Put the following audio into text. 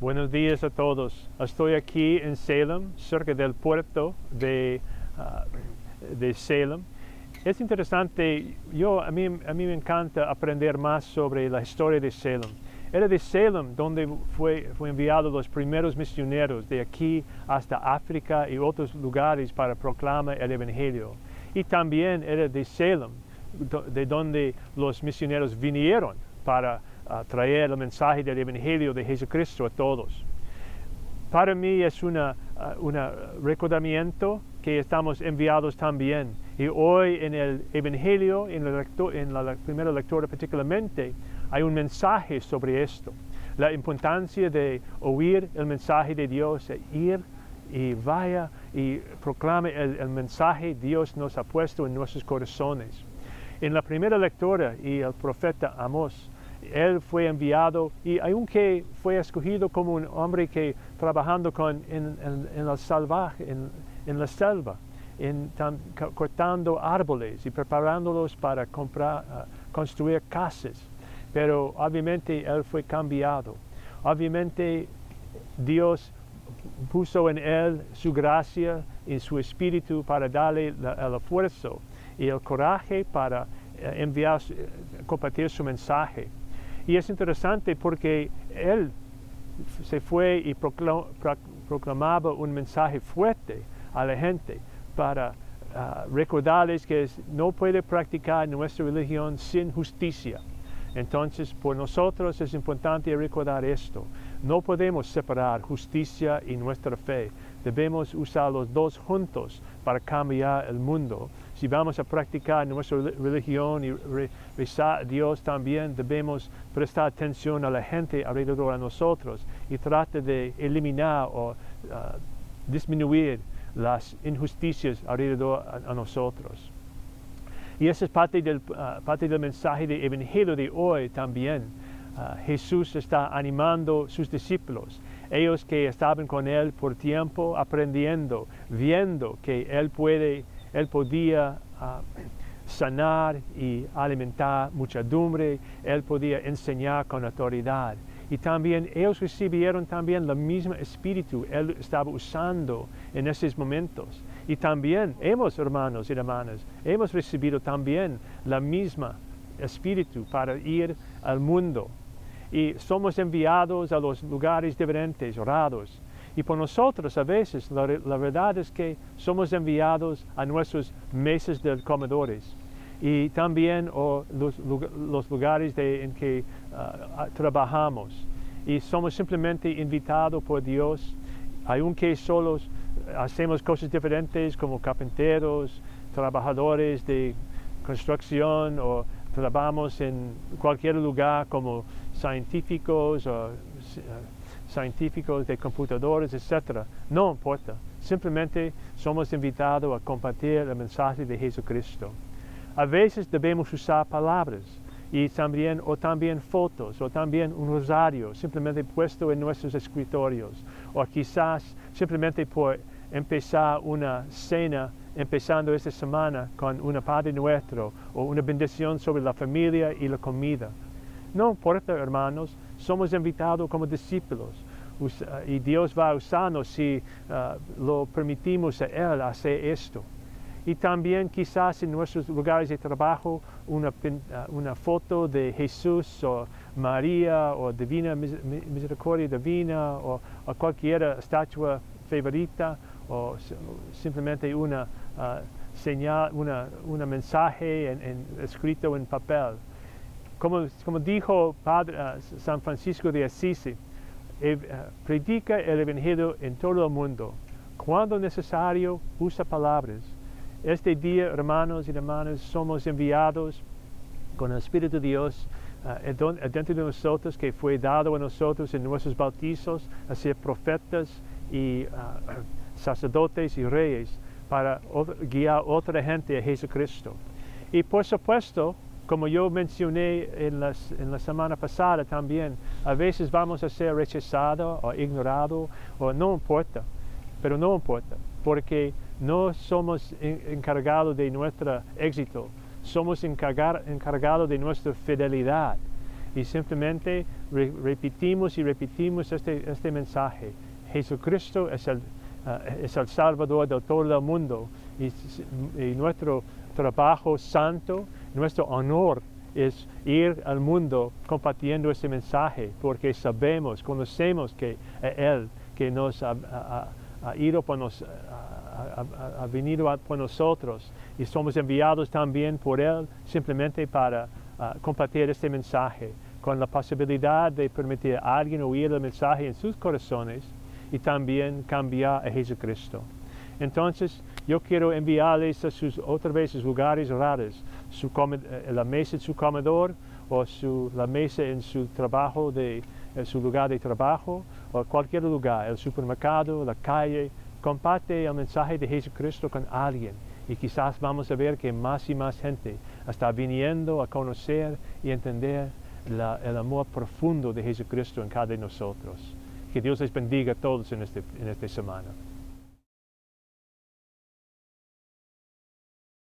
Buenos días a todos. Estoy aquí en Salem, cerca del puerto de, ah, de Salem. Es interesante, yo, a, mí, a mí me encanta aprender más sobre la historia de Salem. Era de Salem donde fue, fue enviado los primeros misioneros de aquí hasta África y otros lugares para proclamar el Evangelio. Y también era de Salem, de donde los misioneros vinieron para traer el mensaje del Evangelio de Jesucristo a todos. Para mí es un recordamiento que estamos enviados también. Y hoy en el Evangelio, en la, en la primera lectura particularmente, hay un mensaje sobre esto. La importancia de oír el mensaje de Dios, e ir y vaya y proclame el, el mensaje Dios nos ha puesto en nuestros corazones. En la primera lectura, y el profeta Amos él fue enviado y aunque fue escogido como un hombre que trabajando con, en, en, la salvaje, en, la selva, cortando árboles y preparándolos para comprar, ah, construir casas. Pero obviamente él fue cambiado. Obviamente Dios puso en él su gracia y su espíritu para darle el esfuerzo y el coraje para eh, enviar, eh, compartir su mensaje. Y es interesante porque él se fue y proclamaba un mensaje fuerte a la gente para ah, recordarles que no puede practicar nuestra religión sin justicia. Entonces, por nosotros es importante recordar esto. No podemos separar justicia y nuestra fe. Debemos usar los dos juntos para cambiar el mundo. Si vamos a practicar nuestra religión y rezar a Dios también, debemos prestar atención a la gente alrededor de nosotros y tratar de eliminar o ah, disminuir las injusticias alrededor a, nosotros. Y esa es parte del, ah, parte del mensaje del Evangelio de hoy también. Ah, Jesús está animando sus discípulos ellos que estaban con Él por tiempo aprendiendo, viendo que Él, puede, él podía ah, sanar y alimentar muchedumbre, Él podía enseñar con autoridad. Y también ellos recibieron también el mismo espíritu, Él estaba usando en esos momentos. Y también hemos, hermanos y hermanas, hemos recibido también la misma espíritu para ir al mundo y somos enviados a los lugares diferentes, orados. Y por nosotros a veces la, verdad es que somos enviados a nuestros mesas de comedores y también los, lugares en que ah, trabajamos. Y somos simplemente invitados por Dios, aunque solos hacemos cosas diferentes como carpinteros, trabajadores de construcción o trabajamos en cualquier lugar como científicos o eh, científicos de computadores, etc. No importa. Simplemente somos invitados a compartir el mensaje de Jesucristo. A veces debemos usar palabras y también, o también fotos, o también un rosario simplemente puesto en nuestros escritorios, o quizás simplemente por empezar una cena empezando esta semana con una Padre Nuestro o una bendición sobre la familia y la comida. No importa, hermanos, somos invitados como discípulos y Dios va a usarnos si uh, lo permitimos a Él hacer esto. Y también quizás en nuestros lugares de trabajo una, una foto de Jesús o María o Divina Misericordia Divina o, cualquier estatua favorita o simplemente una señal, una, mensaje escrito en papel. Como, dijo Padre, ah, San Francisco de Asís, eh, predica el Evangelio en todo el mundo. Cuando necesario, usa palabras. Este día, hermanos y hermanas, somos enviados con el Espíritu de Dios uh, dentro de nosotros, que fue dado a nosotros en nuestros bautizos, a ser profetas y sacerdotes y reyes para guiar otra gente a Jesucristo. Y por supuesto, como yo mencioné en, la semana pasada también, a veces vamos a ser rechazados o ignorados, o no importa, pero no importa, porque no somos encargados de nuestro éxito, somos encargados de nuestra fidelidad. y simplemente re- repetimos y repetimos este, este mensaje. Jesucristo es el, ah, es el Salvador de todo el mundo y nuestro trabajo santo, nuestro honor es ir al mundo compartiendo este mensaje porque sabemos, conocemos que eh, Él que nos ha, ido por nos, ha, ha- venido por nosotros y somos enviados también por Él simplemente para ah, compartir este mensaje con la posibilidad de permitir a alguien oír el mensaje en sus corazones y también cambiar a Jesucristo. Entonces, yo quiero enviarles a sus otra vez sus lugares raros, su eh, la mesa en su comedor o su, la mesa en su trabajo de su lugar de trabajo o cualquier lugar, el supermercado, la calle, comparte el mensaje de Jesucristo con alguien y quizás vamos a ver que más y más gente está viniendo a conocer y entender el amor profundo de Jesucristo en cada de nosotros. Que Dios les bendiga a todos en, este, en esta semana.